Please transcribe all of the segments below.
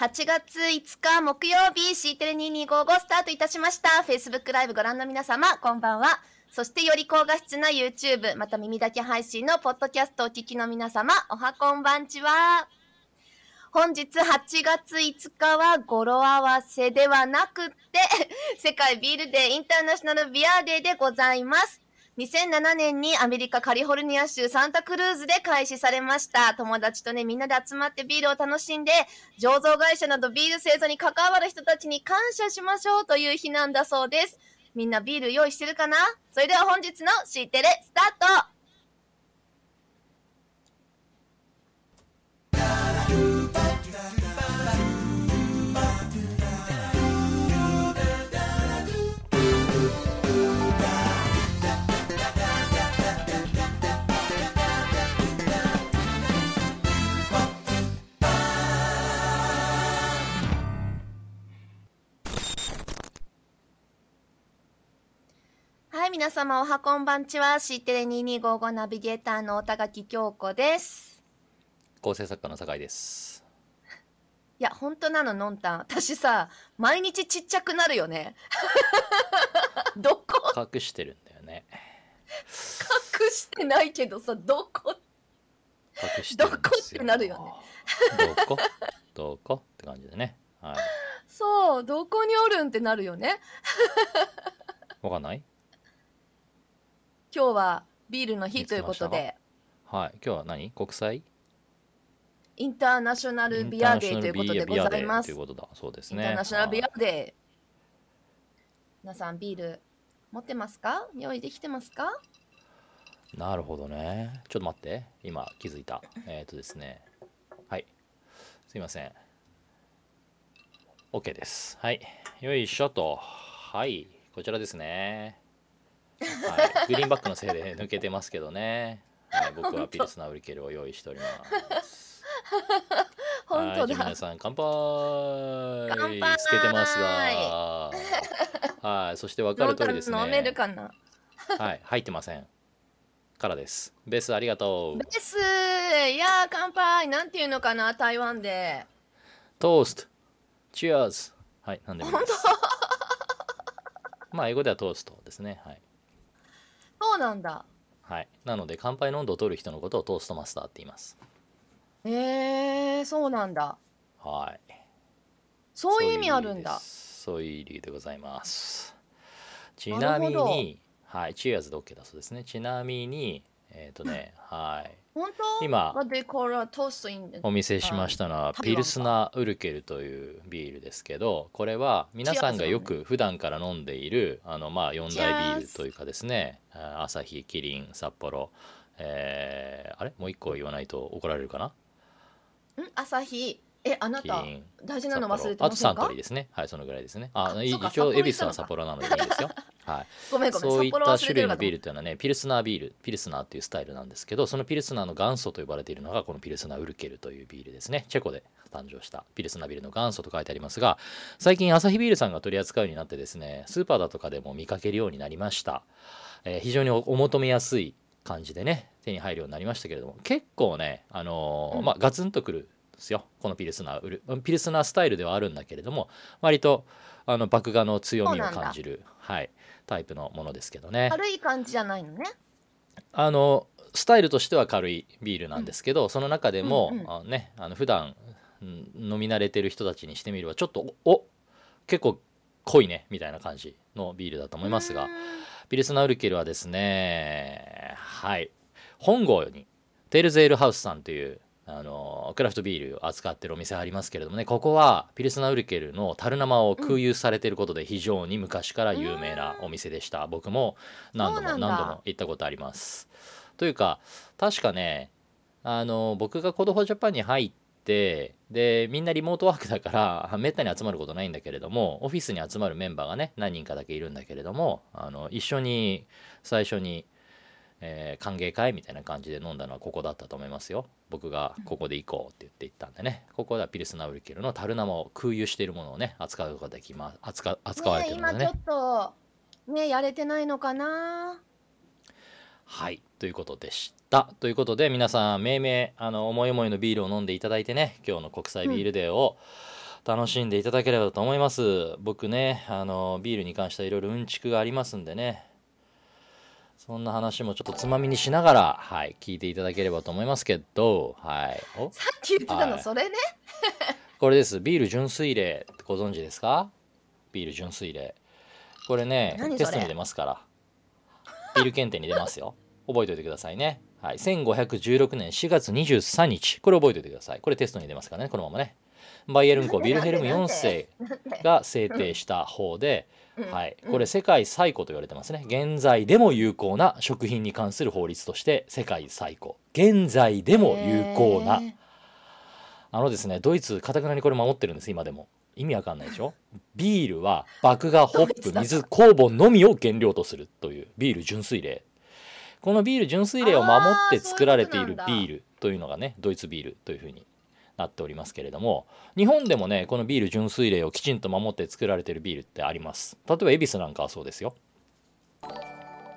8月5日木曜日 C テレ2255スタートいたしました。Facebook ライブご覧の皆様こんばんは。そしてより高画質な YouTube また耳だけ配信のポッドキャストお聞きの皆様おはこんばんちは。本日8月5日は語呂合わせではなくって世界ビールデーインターナショナルビアデーでございます。2007年にアメリカカリフォルニア州サンタクルーズで開始されました。友達とねみんなで集まってビールを楽しんで醸造会社などビール製造に関わる人たちに感謝しましょうという日なんだそうです。みんなビール用意してるかな？それでは本日の C テレスタート。皆様おはこんばんちは。C テレ2255ナビゲーターのおたがき京子です。構成作家の酒井です。いや、本当なの、のんたん。私さ、毎日ちっちゃくなるよね。どこ？隠してるんだよね。隠してないけどさ、どこ？隠して。どこってなるよね。どこ？どこって感じでね。はい。そう、どこにおるんってなるよね。わかんない？今日はビールの日ということで、はい。今日は何？国際？インターナショナルビアデーということでございます。ということだ。そうですインね。ターナショナルビアはいデー。皆さんビール持ってますか？用意できてますか？なるほどね。ちょっと待って。今気づいた。えっ、とですね。はい。すいません。OK です。はい。よいしょと。はい。こちらですね。はい。グリーンバックのせいで抜けてますけどね。はい、僕はピルスナウリケルを用意しております。本当だ皆。さん乾杯つけてますが。はい。そして分かる通りですね。飲めるかなはい。入ってません。からです。ベースありがとう。ですいやー乾杯なんていうのかな台湾でトースト。チアーズ。はい。なんでもいいです。まあ、英語ではトーストですね。はい。そうなんだはい。なので、乾杯の温度を取る人のことをトーストマスターって言います。えー、そうなんだはい。そういう意味あるんだそういう理由でございます。ちななみに、はい。チアーズで OK だそうですね。ちなみに、えっ、とね、はい。本当？今 What they call a toast in お見せしましたのはあピルスナーウルケルというビールですけどこれは皆さんがよく普段から飲んでいるあのまあ四大ビールというかですねあアサヒキリン札幌えーあれ？もう一個言わないと怒られるかな？ん？朝日えあなた大事なの忘れてあとサントませんかリーですね。はいそのぐらいですね。あ一応恵比寿は札幌なのでいいですよ。はい。ごめんごめんそういった種類のビールというのはねピルスナービールピルスナーっていうスタイルなんですけどそのピルスナーの元祖と呼ばれているのがこのピルスナーウルケルというビールですね。チェコで誕生したピルスナービールの元祖と書いてありますが最近アサヒビールさんが取り扱うようになってですねスーパーだとかでも見かけるようになりました、えー非常におお求めやすい感じでね手に入るようになりましたけれども結構ねあのーうん。まあガツンとくるんですよ。このピルスナーウルピルスナースタイルではあるんだけれども割とあの麦芽の強みを感じるはいタイプのものですけどね。軽い感じじゃないのね。あのスタイルとしては軽いビールなんですけど、その中でも、うんうん。あねあの普段うん飲み慣れてる人たちにしてみればちょっとおお結構濃いねみたいな感じのビールだと思いますがピルスナウルケルはですねはい本郷にテールズエールハウスさんというあのクラフトビールを扱ってるお店ありますけれどもねここはピルスナーウルケルの樽生を空輸されていることで非常に昔から有名なお店でした。僕も何度も何度も行ったことあります。というか確かねあの僕が Code for Japan に入ってでみんなリモートワークだから めったに集まることないんだけれどもオフィスに集まるメンバーがね何人かだけいるんだけれどもあの一緒に最初に、えー歓迎会みたいな感じで飲んだのはここだったと思いますよ。僕がここで行こうって言って行ったんでね。ここではピルスナウルケルの樽生を空輸しているものをね扱うことができます扱扱われてねるのでね。今ちょっとねやれてないのかな？はい。ということでした。ということで皆さん命名あの思い思いのビールを飲んでいただいてね今日の国際ビールデーを楽しんでいただければと思います。僕ねあのビールに関してはいろいろうんちくがありますんでねそんな話もちょっとつまみにしながら、はい、聞いていただければと思いますけど、はい。お？さっき言ってたの、はいそれね これです。ビール純粋例ってご存知ですか？ビール純粋例。これねテストに出ますから。ビール検定に出ますよ。覚えておいてくださいね。はい。1516年4月23日。これ覚えておいてください。これテストに出ますからね、このままね。バイエルン校ビルヘルム4世が制定した方で、うんはい、うん。これ世界最古と言われてますね。現在でも有効な食品に関する法律として世界最古。現在でも有効な。あのですねドイツかたくなにこれ守ってるんです今でも。意味わかんないでしょ？ビールは麦芽ホップ水酵母のみを原料とするというビール純粋例。このビール純粋例を守って作られているビールというのがねドイツビールというふうになっておりますけれども日本でもねこのビール純粋例をきちんと守って作られているビールってあります。例えば恵比寿なんかはそうですよ。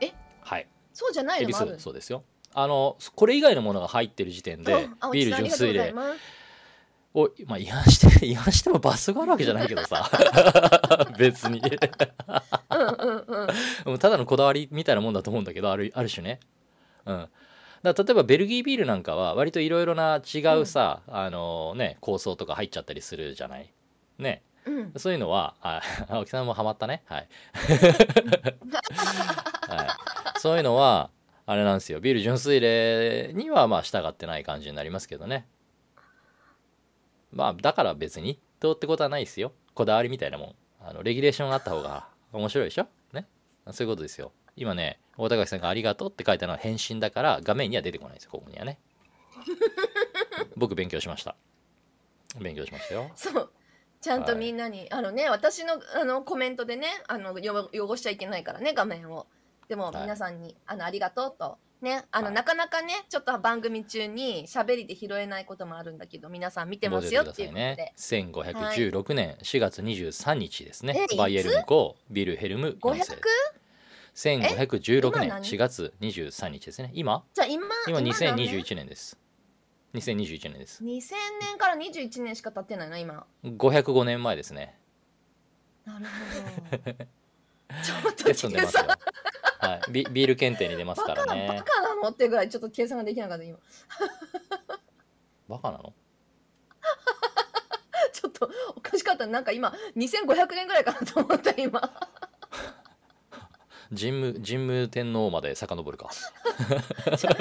え？はい。そうじゃないの？もある。寿そうですよ。あのこれ以外のものが入ってる時点であビール純粋例を、まあ、違反して 違反しても罰則あるわけじゃないけどさ。別に。うんうんうん。もうただのこだわりみたいなもんだと思うんだけどあるある種ね。うんだ例えばベルギービールなんかは割といろいろな違うさ、あのね構想とか入っちゃったりするじゃない？ね。うん。そういうのはあ 青木さんもハマったね。はい、はい、そういうのはあれなんですよ。ビール純粋例にはまあ従ってない感じになりますけどね。まあだから別にどうってことはないですよ。こだわりみたいなもん。あのレギュレーションがあった方が面白いでしょ？ね。そういうことですよ今ね大高さんが「ありがとう」って書いたのは返信だから画面には出てこないですよここにはね。僕勉強しました。勉強しましたよ。そう。ちゃんとみんなに、あのね私のあのコメントでねあのよ汚しちゃいけないからね画面を。でもはい。皆さんに、あのありがとうとねあの、はい。なかなかねちょっと番組中に喋りで拾えないこともあるんだけど皆さん見てますよっていうことで、ね1516年4月23日ですね、えバイエルン校ビルヘルム4 500? 世1516年今何？4月23日ですね。今？じゃあ今今何年？2021年です。2021年です。2000年から21年しか経ってないな今。505年前ですね。なるほど。ちょっとテストに出計ますはい、ビビール検定に出ますからね。バカなの？ってぐらいちょっと計算ができなかった今。バカなの？ちょっとおかしかった。なんか今2500年ぐらいかなと思った今神武神武天皇まで遡るか。じゃじゃ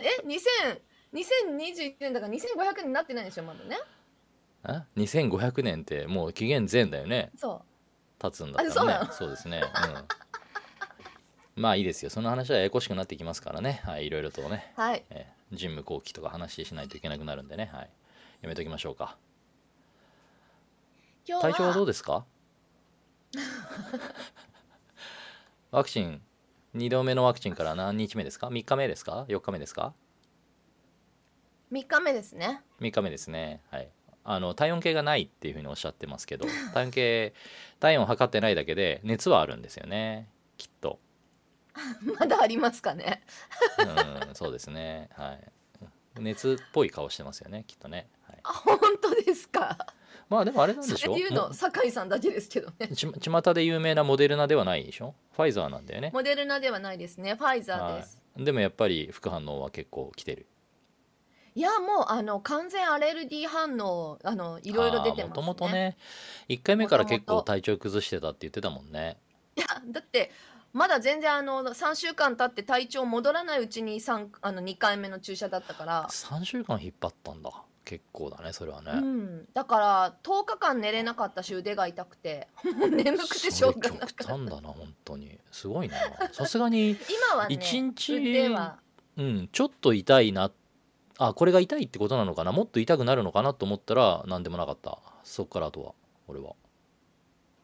え2000 2021年だから2500年になってないでしょまだね。え？2500年ってもう紀元前だよね。そ経つんだったらね。そうですね。うん。まあいいですよ。その話はややこしくなってきますからね。はいいろいろとね、うはい。えー神武後期とか話しないといけなくなるんでね。はい。やめときましょうか。今日体調はどうはですか？ワクチン。2度目のワクチンから何日目ですか？3日目ですか？4日目ですか？3日目ですね。3日目ですね。はい。あの体温計がないっていうふうにおっしゃってますけど 体温計体温を測ってないだけで熱はあるんですよね。きっと。まだありますかね？うんそうですね。はい。熱っぽい顔してますよねきっとね、はい、あ本当ですか？まあでもあれなんでしょ？言うの酒井さんだけですけどね。ち巷で有名なモデルナではないでしょ？ファイザーなんだよね。モデルナではないですね。ファイザーです。はい、でもやっぱり副反応は結構来てる。いやもうあの完全アレルギー反応あのいろいろ出てますね。もともとね。1回目から結構体調崩してたって言ってたもんね。いやだってまだ全然あの3週間経って体調戻らないうちに三あの2回目の注射だったから、3週間引っ張ったんだ結構だねそれはね、うん、だから10日間寝れなかったし腕が痛くて。も う眠くてしょうがなか極った。端だな本当に。すごいなさすがに今はね一日うんちょっと痛いな。あこれが痛いってことなのかな？もっと痛くなるのかな？と思ったら何でもなかった。そっからあとは。俺は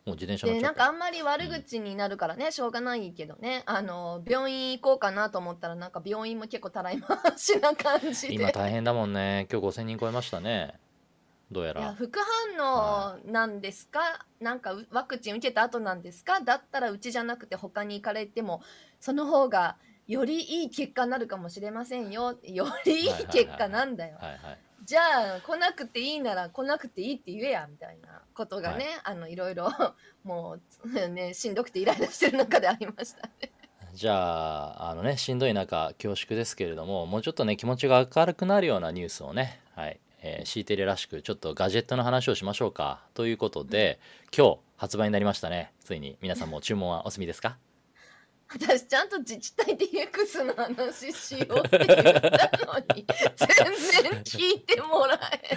もう自転車でなんかあんまり悪口になるからね、しょうがないけどね。あの病院行こうかなと思ったらなんか病院も結構たらい回しな感じで。今大変だもんね。今日5000人超えましたね。どうやいやら副反応なんですか、なんかうワクチン受けた後なんですか？だったらうちじゃなくて他に行かれてもその方がよりいい結果になるかもしれませんよ。よりいい結果なんだよ、はいはいじゃあ来なくていいなら来なくていいって言えやみたいなことがね、あのいろいろ もうねしんどくてイライラしてる中でありました。ね。じゃああのねしんどい中恐縮ですけれどももうちょっとね気持ちが明るくなるようなニュースをねはいえー、シーテレらしくちょっとガジェットの話をしましょうかということで今日発売になりましたね。ついに皆さんも注文はお済みですか？私ちゃんと自治体 DX の話しようって言ったのに全然聞いてもらえ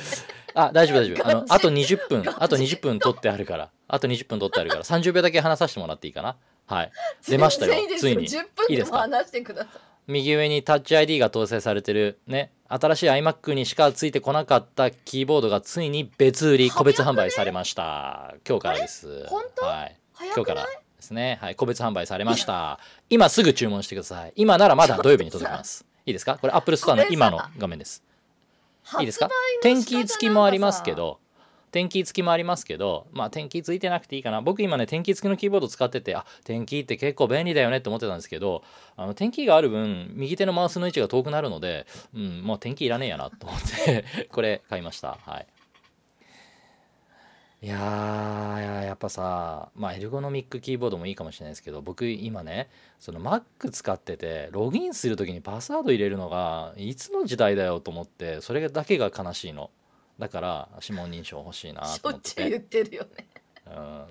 あ大丈夫大丈夫。あのあと20分。あと20分取ってあるから。あと20分取ってあるから。30秒だけ話させてもらっていいかな。はい。出ましたよ。ついに。10分でも話してください。右上にタッチ ID が搭載されてるね新しい iMac にしかついてこなかったキーボードがついに別売り個別販売されました。今日からです。はい、今今日からですね。はい個別販売されました。今すぐ注文してください。今ならまだ土曜日に届きます。いいですか？これ Apple Store の今の画面です。いいですか？天気付きもありますけど天気付きもありますけどまあ天気付いてなくていいかな。僕今ね天気付きのキーボード使っててあ天気って結構便利だよねって思ってたんですけどあの天気がある分右手のマウスの位置が遠くなるのでうんもう天気いらねえやなと思ってこれ買いました。はいいやーやっぱさまあエルゴノミックキーボードもいいかもしれないですけど僕今ねその Mac 使っててログインする時にパスワード入れるのがいつの時代だよと思ってそれだけが悲しいの。だから指紋認証欲しいなと思っしょっちゅう言ってるよね。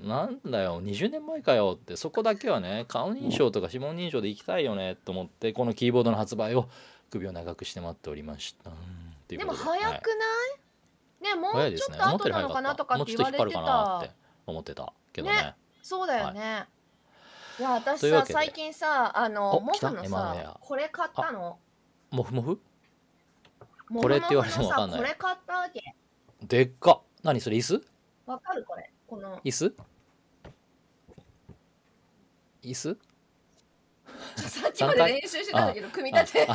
うん、なんだよ20年前かよってそこだけはね顔認証とか指紋認証で行きたいよねと思ってこのキーボードの発売を首を長くして待っておりました、うんっていうで。もこと早くない、ねもうちょっと後なのかなとかかって言われて引ってた思ってたけどね。ねそうだよね、い、や私さ最近さあのモフのさこれ買ったの？モフモフ？これって言われてもわかんない。これ買ったわけ。でっか。何それ椅子？わかる？これ。この。椅子？椅子？さっきまで練習してたんだけど組み立て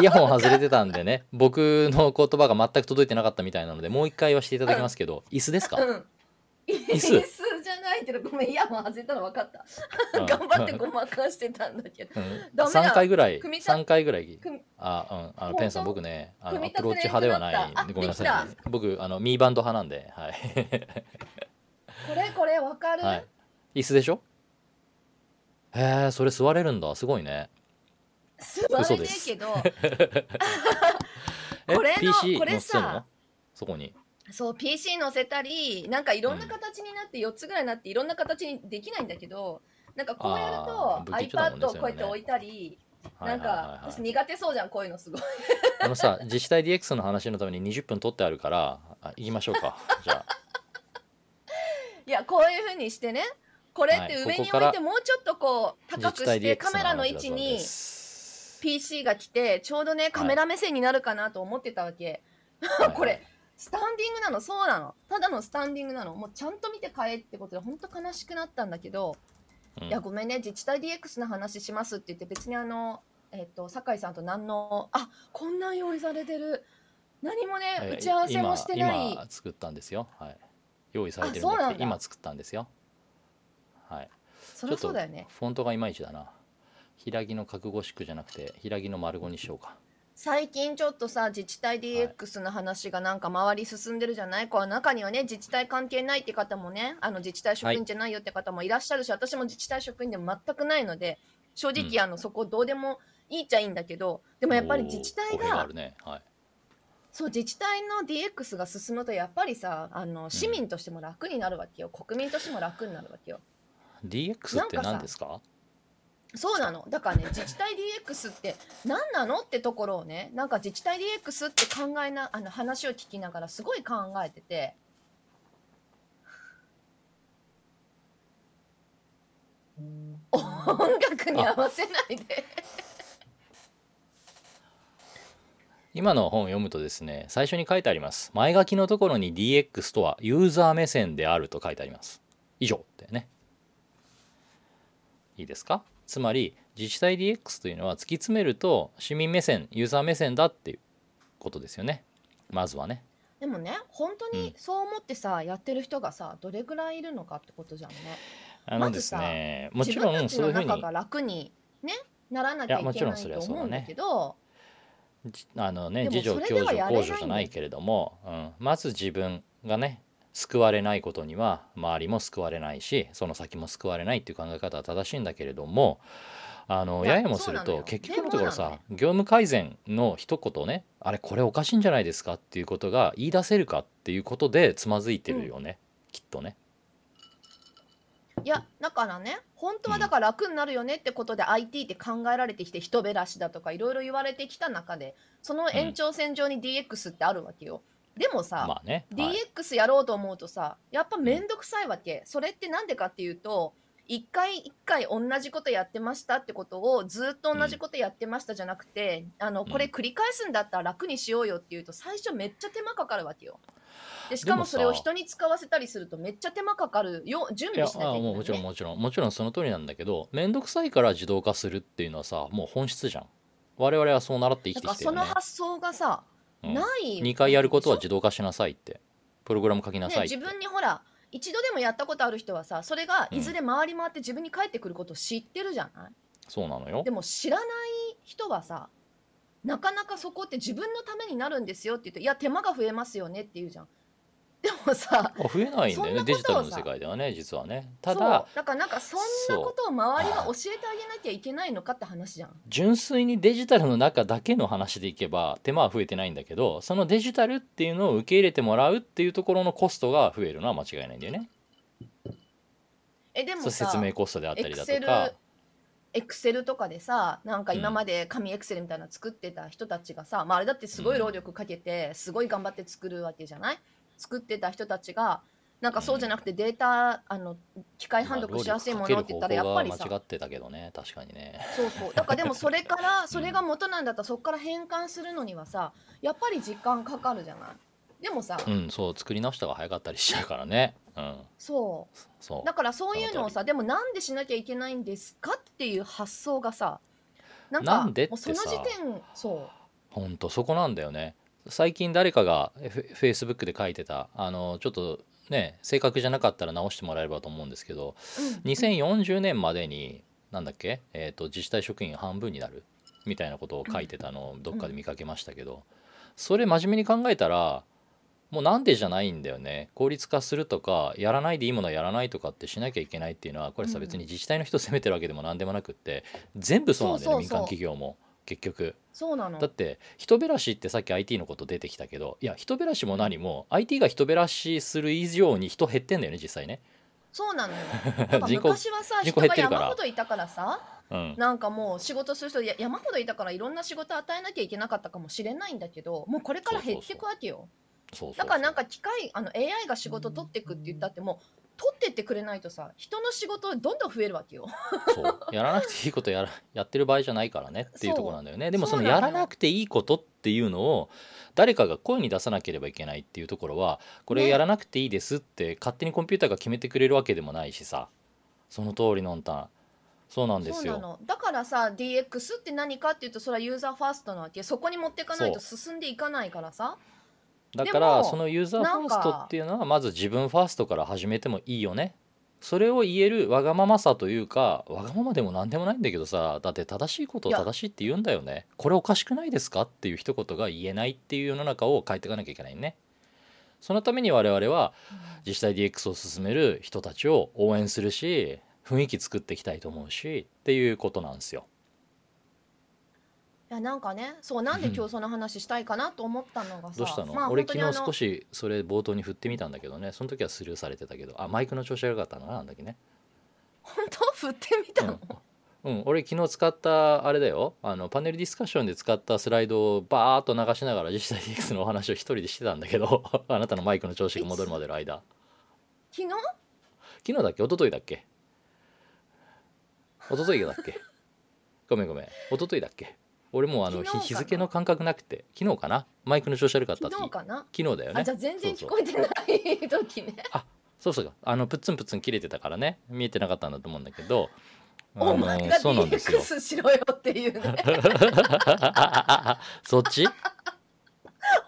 イヤホン外れてたんでね。僕の言葉が全く届いてなかったみたいなのでもう一回言わせていただきますけど、椅子ですか、うん。椅子？子じゃないけどごめん。イヤホン外れたの分かった。うん頑張ってごまかしてたんだけど。うん、ダメだ。3回ぐらい組み立て3回ぐらい。あうん。あのペンさん僕ねあのアプローチ派ではない。ごめんなさい、ね、僕あのミーバンド派なんではい、これこれ分かる、はい、椅子でしょ？へえそれ座れるんだ。すごいね。座れねえけど。え これの PC これ載せてんの？さそこに。そう PC 載せたりなんかいろんな形になって4つぐらいになっていろんな形にできないんだけどなんかこうやると iPad をこうやって置いたり、なんか私苦手そうじゃんこういうのすごい。あのさ 自治体 DX の話のために20分取ってあるからあ行きましょうか。じゃあ。いやこういうふうにしてねこれってはい上に置いてもうちょっとこう高くしてカメラの位置に PC が来てちょうどねカメラ目線になるかなと思ってたわけ、はい。これスタンディングなの？そうなの。ただのスタンディングなの？もうちゃんと見て買えってことで本当悲しくなったんだけど、うん。いやごめんね自治体 DX の話しますって言って別にあのえっ、と酒井さんと何のあこんなん用意されてる。何もね、えー打ち合わせもしてない。今今作ったんですよ。はい。用意されてるんあそうなんだ。で今作ったんですよはい。そりゃそうだよね。フォントがいまいちだな。平木の角語宿じゃなくて平木の丸語にしようか。最近ちょっとさ自治体 DX の話がなんか周り進んでるじゃない、こう中にはね自治体関係ないって方もねあの自治体職員じゃないよって方もいらっしゃるし、私も自治体職員でも全くないので正直、うん。あのそこどうでもいいっちゃいいんだけどでもやっぱり自治体がね。はい。そう自治体の DX が進むとやっぱりさあの市民としても楽になるわけよ、国民としても楽になるわけよ DX って何ですか？そうなの。だからね自治体 DX って何なのってところをねなんか自治体 DX って考えなあの話を聞きながらすごい考えてて。音楽に合わせないで。今の本を読むとですね最初に書いてあります。前書きのところに DX とはユーザー目線であると書いてあります。以上ってねいいですか？つまり自治体 DX というのは突き詰めると市民目線ユーザー目線だっていうことですよね。まずはね。でもね本当にそう思ってさ、やってる人がさどれぐらいいるのかってことじゃんね。あのですねもちろんそういうふうにの中が楽にねならなきゃいけいやもちろんないそれはそうだね。と思うんだけどじあのね自助共助公助じゃないけれども、うん、まず自分がね救われないことには周りも救われないしその先も救われないっていう考え方は正しいんだけれどもあのいやややもすると結局のところさ、業務改善の一言ねあれこれおかしいんじゃないですかっていうことが言い出せるかっていうことでつまずいてるよね、きっとね。いやだからね本当はだから楽になるよねってことで IT って考えられてきて人べらしだとかいろいろ言われてきた中でその延長線上に DX ってあるわけよ。でもさ、まあね、はい。DX やろうと思うとさやっぱ面倒くさいわけ、それってなんでかっていうと一回一回同じことやってましたってことをずっと同じことやってましたじゃなくて、あのこれ繰り返すんだったら楽にしようよっていうと最初めっちゃ手間かかるわけよ。でしかもそれを人に使わせたりするとめっちゃ手間かかるよ。準いや備しなきゃいけない、もうもちろんもちろん。もちろんその通りなんだけど面倒くさいから自動化するっていうのはさもう本質じゃん。我々はそう習って生きてるよね、発想がさ、うん。ない。2回やることは自動化しなさいって。プログラム書きなょさいって、ね自分にほら一度でもやったことある人はさそれがいずれ回り回って自分に返ってくることを知ってるじゃない、そうなのよ。でも知らない人はさなかなかそこって自分のためになるんですよって言っていや手間が増えますよねって言うじゃんでもさあ増えないんだよねデジタルの世界ではね実はね。ただだからなんかそんなことを周りが教えてあげなきゃいけないのかって話じゃん。純粋にデジタルの中だけの話でいけば手間は増えてないんだけどそのデジタルっていうのを受け入れてもらうっていうところのコストが増えるのは間違いないんだよね。えでもさ説明コストであったりだエクセルとか。エクセルとかでさなんか今まで紙エクセルみたいなの作ってた人たちがさ、まあ、あれだってすごい労力かけてすごい頑張って作るわけじゃない？作ってた人たちがなんかそうじゃなくてデータあの機械判読しやすいものって言ったらやっぱりさ間違ってたけどね確かにね。そうそう。だからでもそれからそれが元なんだったらそこから変換するのにはさやっぱり時間かかるじゃない？でもさ、うんそう作り直した方が早かったりしちゃうからね。うん。そう。そう。だからそういうのをさでもなんでしなきゃいけないんですかっていう発想がさなんかなんでってもうそのさ時点そう。ほんとそこなんだよね最近誰かがフェイスブックで書いてたあのちょっとね正確じゃなかったら直してもらえればと思うんですけどうん。2040年までになんだっけ、えー、と自治体職員半分になるみたいなことを書いてたのをどっかで見かけましたけど、それ真面目に考えたらもうなんでじゃないんだよね効率化するとかやらないでいいものはやらないとかってしなきゃいけないっていうのはこれさうん。別に自治体の人責めてるわけでも何でもなくって全部そうなんだよね民間企業も結局。そうなの。だって人べらしってさっき IT のこと出てきたけどいや人べらしも何も IT が人べらしする以上に人減ってんだよね実際ね。そうなのよ。なんか昔はさ人人が山ほどいたからさうん、なんかもう仕事する人や山ほどいたからいろんな仕事与えなきゃいけなかったかもしれないんだけどもうこれから減っていくわけよ。そうそうそう。だからなんか機械あの AI が仕事取っていくって言ったってもう取ってってくれないとさ人の仕事どんどん増えるわけよ。そう。やらなくていいことやらやってる場合じゃないからねっていうところなんだよね。でもそのやらなくていいことっていうのを誰かが声に出さなければいけないっていうところはこれねやらなくていいですって勝手にコンピューターが決めてくれるわけでもないしさ。その通りのんたん。そうなんですよ。そうなの。だからさ DX って何かっていうとそれはユーザーファーストなわけ。そこに持っていかないと進んでいかないからさだからそのユーザーファーストっていうのはまず自分ファーストから始めてもいいよね。それを言えるわがままさというかわがままでも何でもないんだけどさだって正しいことを正しいって言うんだよね。これおかしくないですかっていう一言が言えないっていう世の中を変えていかなきゃいけないね。そのために我々は自治体 DX を進める人たちを応援するし雰囲気作っていきたいと思うしっていうことなんですよいやなんかねそうなんで今日その話したいかなと思ったのがさどうしたの、まあ俺昨日少しそれ冒頭に振ってみたんだけどねその時はスルーされてたけどあマイクの調子が良かったのかななんだっけね。本当？振ってみたの、うん、俺昨日使ったあれだよ。あのパネルディスカッションで使ったスライドをバーッと流しながら自治体 DX のお話を一人でしてたんだけど あなたのマイクの調子が戻るまでの間。昨日？昨日だっけ？一昨日だっけ？一昨日だっけ？ごめんごめん。一昨日だっけ？俺もうあの昨日日日付の感覚なくて昨日かな？マイクの調子悪かった昨日かな、昨日だよね。あじゃあ全然聞こえてない時ね。そうそうそう。あのプッツンプッツン切れてたからね。見えてなかったんだと思うんだけど。あ おの前がそうなんですよ。DX しろよっていうね。そっち？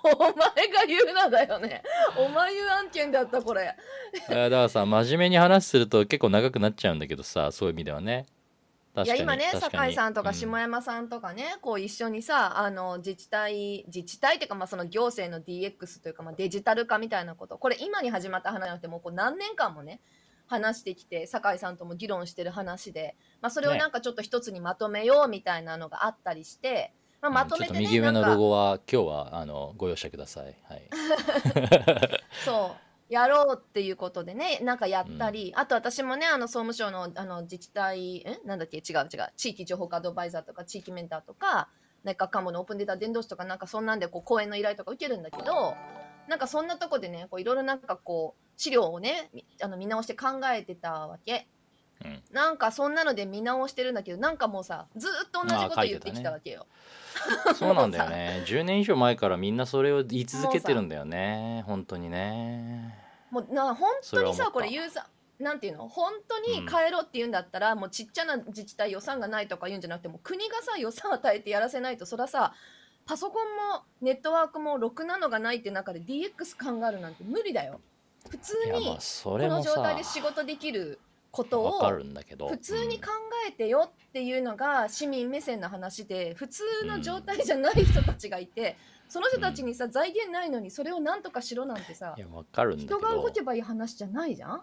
お前が言うなだよね。お前言う案件だったこれ。えーだからさ真面目に話すると結構長くなっちゃうんだけどさそういう意味ではねいや今ね酒井さんとかう下山さんとかね、こう一緒にさあの自治体自治体っていうかまあその行政の DX というかまあデジタル化みたいなことこれ今に始まった話じゃなくてもうこう何年間もね話してきて酒井さんとも議論してる話で、まあ、それをねなんかちょっと一つにまとめようみたいなのがあったりして、まあ、まとめてね、右上のロゴは今日はあのご容赦ください。はい。そうやろうっていうことでねなんかやったり、あと私もねあの総務省のあの自治体え？なんだっけ？違う違う。地域情報化アドバイザーとか地域メンターとか内閣官房のオープンデータ伝道師とかなんかそんなんでこう講演の依頼とか受けるんだけどなんかそんなとこでねこういろいろなんかこう資料をねみあの見直して考えてたわけ。うん。なんかそんなので見直してるんだけどなんかもうさずーっと同じこと言ってきたわけよ。そうなんだよね。10年以上前からみんなそれを言い続けてるんだよね。本当にね。もうな本当にさそれは思った。これユーザーなんていうの？本当に変えろって言うんだったら、もうちっちゃな自治体予算がないとか言うんじゃなくてもう国がさ予算与えてやらせないとそりゃさパソコンもネットワークもろくなのがないって中で DX 考えるなんて無理だよ。普通にいやまあそこれもさの状態で仕事できることを。普通に考えてよっていうのが市民目線の話で普通の状態じゃない人たちがいて、その人たちにさ財源ないのにそれをなんとかしろなんてさうんいやわかるんだけど。人が動けばいい話じゃないじゃん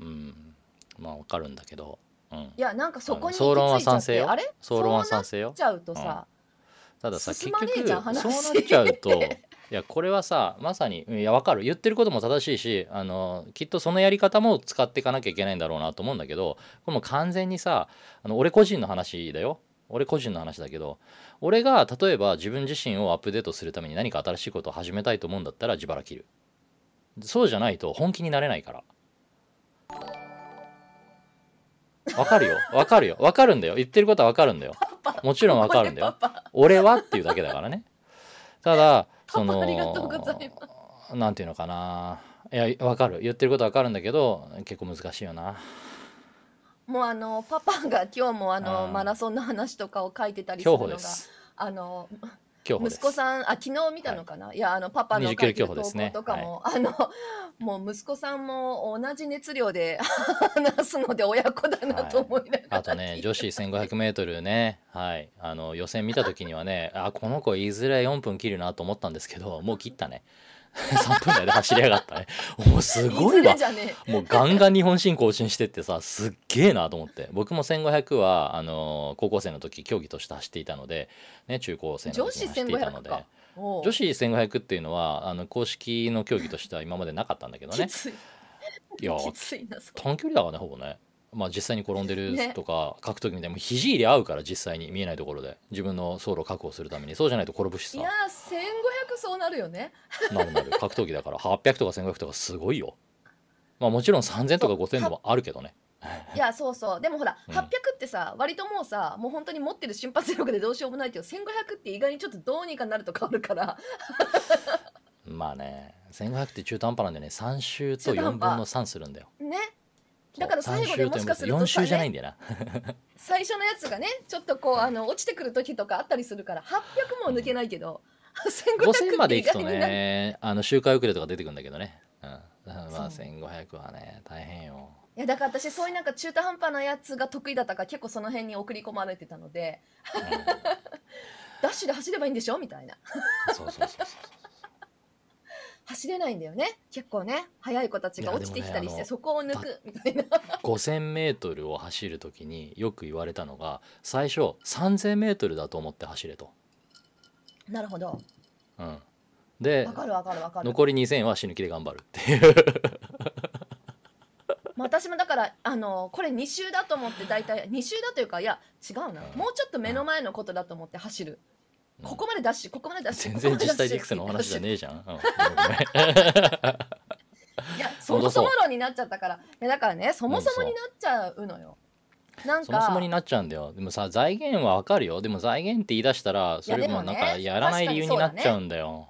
うん。まあわかるんだけど。うん。いやなんかそこに行き着いちゃあれ？総論はそうなっ賛成よち。ゃうとさ、たださ結進まねえじゃん話局そうなっちゃうと いやこれはさまさにいやわかる。言ってることも正しいしあのきっとそのやり方も使っていかなきゃいけないんだろうなと思うんだけどこれもう完全にさあの俺個人の話だよ。俺個人の話だけど俺が例えば自分自身をアップデートするために何か新しいことを始めたいと思うんだったら自腹切る。そうじゃないと本気になれないから。わかるよ。わかるよ。わかるんだよ。言ってることはわかるんだよ。もちろんわかるんだよ。俺はっていうだけだからね。ただそのありがとうございまなんていうのかな。いやわかる。言ってることわかるんだけど結構難しいよな。もうあのパパが今日もあのうん。マラソンの話とかを書いてたりする競のがあの息子さんあ昨日見たのかな、い、やあのパパの書20キロいてる投稿とかも、あの もう息子さんも同じ熱量で 話すので親子だなと思いながら、あとね女子 1500m ね。はい。あの予選見た時にはねあこの子いずれ4分切るなと思ったんですけどもう切ったね 3分台で走り上がったね。もうすごいわ。もうガンガン日本新更新してってさすっげえなと思って。僕も1500はあの高校生の時競技として走っていたので、ね、中高生の女子時に走っていたの1500で。女子1500っていうのはあの公式の競技としては今までなかったんだけどね。い。いや短距離だからねほぼねまあ実際に転んでねるとか格闘技みたいなもう肘入れ合うから実際に見えないところで自分の走路を確保するために。そうじゃないと転ぶしさ。いや1500そうなるよね。なるなる。格闘技だから。800とか1500とかすごいよ。まあもちろん3000とか5000でもあるけどね。いやそうそう。でもほら、うん。800ってさ割ともうさもう本当に持ってる瞬発力でどうしようもないけど1500って意外にちょっとどうにかなると変わるから。まあね1500って中途半端なんでね3周と4分の3するんだよ。ねだから最後でもしかすると4周じゃないんねだよな。最初のやつがねちょっとこうあの落ちてくる時とかあったりするから800も抜けないけど、5000 1500まで行くとねあの周回遅れとか出てくるんだけどね、うん、まあそう1500はね大変よ。いやだから私そういうなんか中途半端なやつが得意だったから結構その辺に送り込まれてたので ダッシュで走ればいいんでしょ？みたいな。うんそうそうそうそう走れないんだよね。結構ね速い子たちが落ちてきたりして、ねそこを抜くみたいな。5000m を走る時によく言われたのが最初 3000m だと思って走れと、なるほど。うん、で残り2000は死ぬ気で頑張るっていう。まあ私もだからあのこれ2周だと思って大体2周だというかいや違うな。うん。もうちょっと目の前のことだと思って走る、うんここまでダッシュここまでダッシュ全然実際ここまでダッシュ DX のお話じゃねえじゃん、いやそもそも論になっちゃったから。いやだからねそもそもになっちゃうのよ。なんか。そもそもになっちゃうんだよ。でもさ財源はわかるよ。でも財源って言い出したらそれもなんかやらない理由になっちゃうんだよ。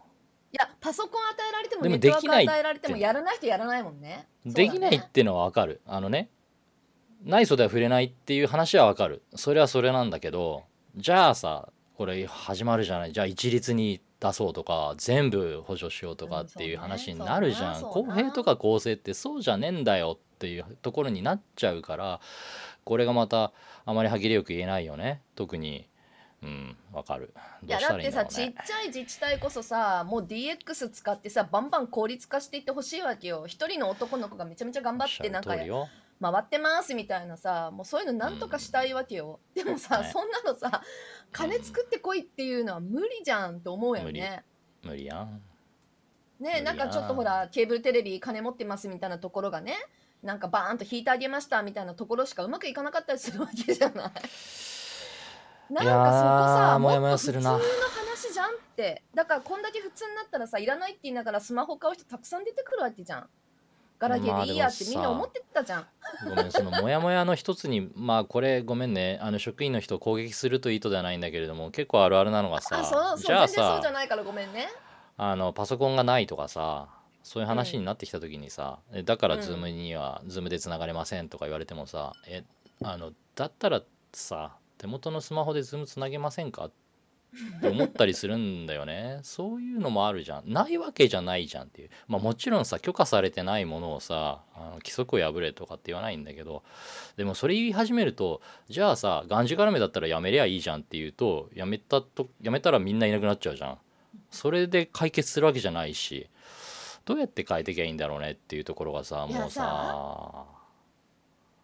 いやパソコン与えられてもネットワークできない与えられてもやらない人やらないもんね。できないっていうのはわかる。あのね内装では触れないっていう話はわかる。それはそれなんだけどじゃあさこれ始まるじゃない。じゃあ一律に出そうとか全部補助しようとかっていう話になるじゃん、公平とか公正ってそうじゃねえんだよっていうところになっちゃうからこれがまたあまり歯切れよく言えないよね。特に。うんわかる。いやだってさちっちゃい自治体こそさもう DX 使ってさバンバン効率化していってほしいわけよ。一人の男の子がめちゃめちゃ頑張ってなんかおっしゃる通りよ回ってますみたいなさもうそういうのなんとかしたいわけよ、でもさ、ねそんなのさ金作ってこいっていうのは無理じゃんと思うよね。無理。やん。無ねなんかちょっとほらケーブルテレビ金持ってますみたいなところがねなんかバーンと引いてあげましたみたいなところしかうまくいかなかったりするわけじゃない。なんかそこさーもやももっと普通の話じゃんって。だからこんだけ普通になったらさいらないって言いながらスマホ買う人たくさん出てくるわけじゃん。ガラケーでいいやってみんな思ってたじゃん。ごめんそのモヤモヤの一つに まあこれごめんねあの職員の人を攻撃するという意図ではないんだけれども結構あるあるなのがさあそうそうじゃあ全然そうじゃさないからごめんね。あのパソコンがないとかさそういう話になってきた時にさ、えだからうん Zoom には、 Zoom でつながれませんとか言われてもさえあのだったらさ手元のスマホで Zoom つなげませんかって思ったりするんだよね。そういうのもあるじゃん。ないわけじゃないじゃんっていう。まあもちろんさ許可されてないものをさあの規則を破れとかって言わないんだけどでもそれ言い始めるとじゃあさがんじがらめだったらやめりゃいいじゃんっていうとやめたとやめたらみんないなくなっちゃうじゃん。それで解決するわけじゃないしどうやって変えてきゃいいんだろうねっていうところがさもうさ。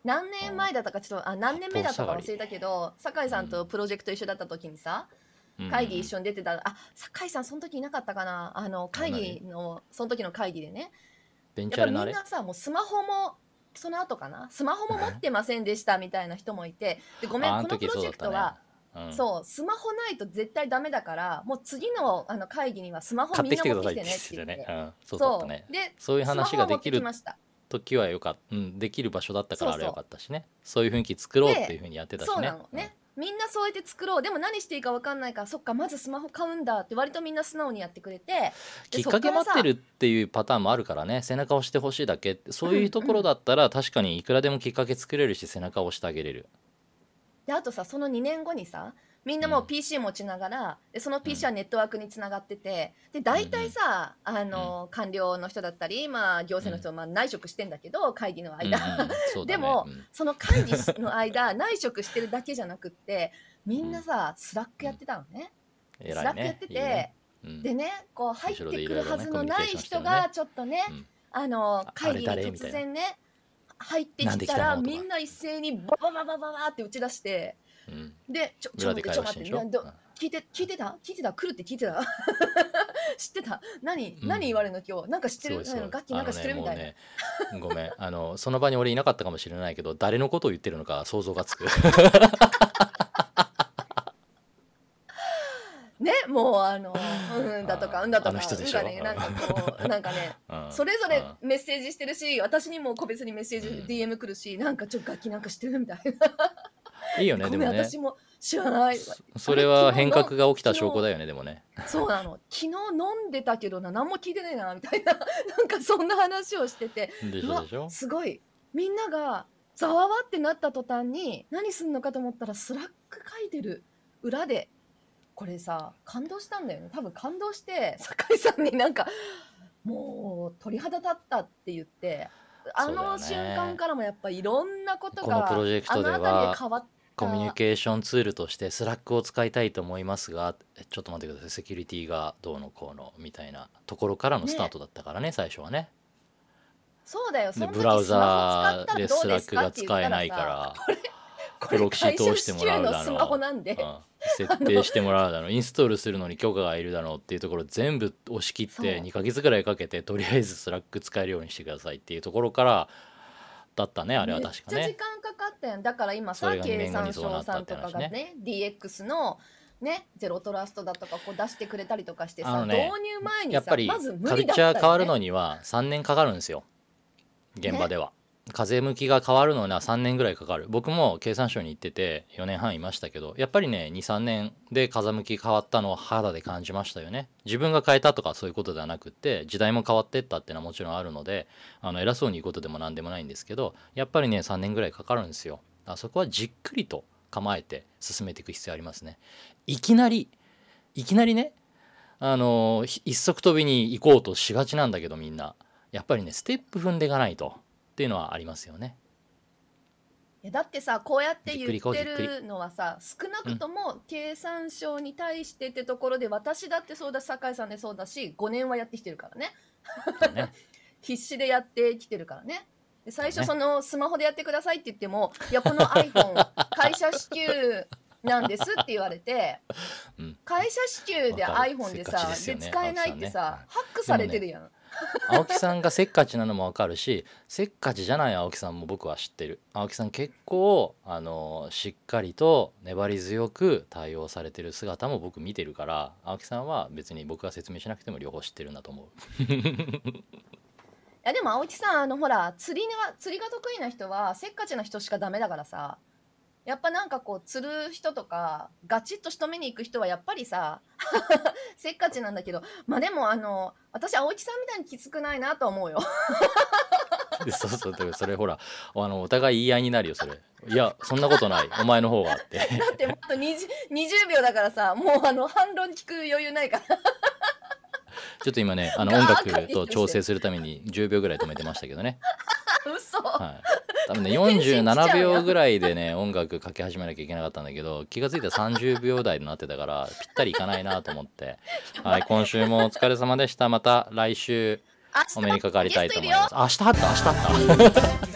何年前だったかちょっとあ何年目だったか忘れたけど酒井さんとプロジェクト一緒だった時にさ、うん会議一緒に出てた。あ酒井さんその時いなかったかな。あの会議のその時の会議でね。やあれ？みんなさもうスマホもその後かな。スマホも持ってませんでしたみたいな人もいて。でごめんこのプロジェクトはそうん。そうスマホないと絶対ダメだからもう次のあの会議にはスマホみんな持っきてきてねって言って。そう。でそういう話ができる時はよかった、うん、できる場所だったからあれよかったしね。そういう雰囲気作ろうっていうふうにやってたしね。そうなのね、みんなそうやって作ろう。でも何していいか分かんないからそっかまずスマホ買うんだって割とみんな素直にやってくれてきっかけ待ってるっていうパターンもあるからね。背中を押してほしいだけってそういうところだったら確かにいくらでもきっかけ作れるし背中を押してあげれる。であとさその2年後にさみんなもううん。PC 持ちながらでその PC はネットワークにつながっててで大体さ、あの官僚の人だったり、まあ、行政の人、まあ、内職してんだけど会議の間、でもうんその会議の間内職してるだけじゃなくってみんなさ Slack やってたのね、 Slack やっててでねこう入ってくるはずのない人がねちょっとね、うん。あのあ会議に突然ね入ってきたらみんな一斉にババババババって打ち出してうんでちょちょってちょ待って聞いて聞いてた？聞いてた？来るって聞いてた？知ってた？何、うん。何言われるの今日？なんか知ってる？楽器なんか知ってるみたいな、ねねごめん。あのその場に俺いなかったかもしれないけど誰のことを言ってるのか想像がつく。ねもうあのうんだとかうんだとかあの人でしょ？うんがねなんかこうなんかねうん。それぞれうん。メッセージしてるし私にも個別にメッセージ、うん。DM 来るしなんかちょっと楽器なんか知ってるみたいないいよねでもね。私も知らない。そそれは変革が起きた証拠だよねでもね。そうなの。昨日飲んでたけどな何も聞いてねえなみたいな。なんかそんな話をしてて。でしょでしょ？すごい。みんながざわわってなった途端に何すんのかと思ったら Slack 書いてる裏でこれさ感動したんだよね。多分感動して酒井さんになんかもう鳥肌立ったって言ってあの瞬間からもやっぱいろんなことがプロジェクトではあの辺りで変わっコミュニケーションツールとして Slack を使いたいと思いますがえちょっと待ってください。セキュリティがどうのこうのみたいなところからのスタートだったからね最初はね。そうだよ。そブラウザーで Slack が使えないさからプロキシ通してもらうだの会社支給のスマホなんで、うん。設定してもらうだのインストールするのに許可がいるだろうっていうところ全部押し切って2ヶ月ぐらいかけてとりあえず Slack 使えるようにしてくださいっていうところからだったねあれは確かめっちゃ時ね間かかったやん。だから今さ経産省さんとかがね。DX のねゼロトラストだとかこう出してくれたりとかしてさ、ね導入前にさやっぱりまず無カルチャー変わるのには3年かかるんですよ。現場では、風向きが変わるのには3年ぐらいかかる。僕も経産省に行ってて4年半いましたけどやっぱりね23年で風向き変わったのを肌で感じましたよね。自分が変えたとかそういうことではなくって時代も変わってったっていうのはもちろんあるのであの偉そうに言うことでも何でもないんですけどやっぱりね3年ぐらいかかるんですよ。あそこはじっくりと構えて進めていく必要ありますね。いきなりいきなりねあの一足飛びに行こうとしがちなんだけどみんな。やっぱりねステップ踏んでいかないと。っていうのはありますよね。いえだってさこうやって言じってるのはさ少なくとも経産省に対してってところで、私だってそうだし酒井さんでそうだし5年はやってきてるからね。だね。必死でやってきてるからね。で最初ね。そのスマホでやってくださいって言っても、いやこの iPhone 会社支給なんですって言われてうん。会社支給で iPhone でさでねで使えないってさ、ね。ハックされてるやん、青木さんがせっかちなのもわかるしせっかちじゃない青木さんも僕は知ってる。青木さん結構あのしっかりと粘り強く対応されてる姿も僕見てるから青木さんは別に僕が説明しなくても両方知ってるんだと思う。いやでも青木さんあのほら釣りが釣りが得意な人はせっかちな人しかダメだからさ。やっぱなんかこう釣る人とかガチッと仕留めに行く人はやっぱりさ せっかちなんだけどまあでもあの私青木さんみたいにきつくないなと思うよ。で そうそうだからそれほらあのお互い言い合いになるよそれ。いやそんなことない。お前の方がって。だってもっと 20, 20秒だからさもうあの反論聞く余裕ないから。ちょっと今ねあの音ッ楽と調整するために10秒ぐらい止めてましたけどね。嘘、はい多分ね 信じちゃうよ。47秒ぐらいでね音楽かけ始めなきゃいけなかったんだけど気が付いたら30秒台になってたからぴったりいかないなと思って。はい今週もお疲れ様でした。また来週お目にかかりたいと思います。明日あった明日あった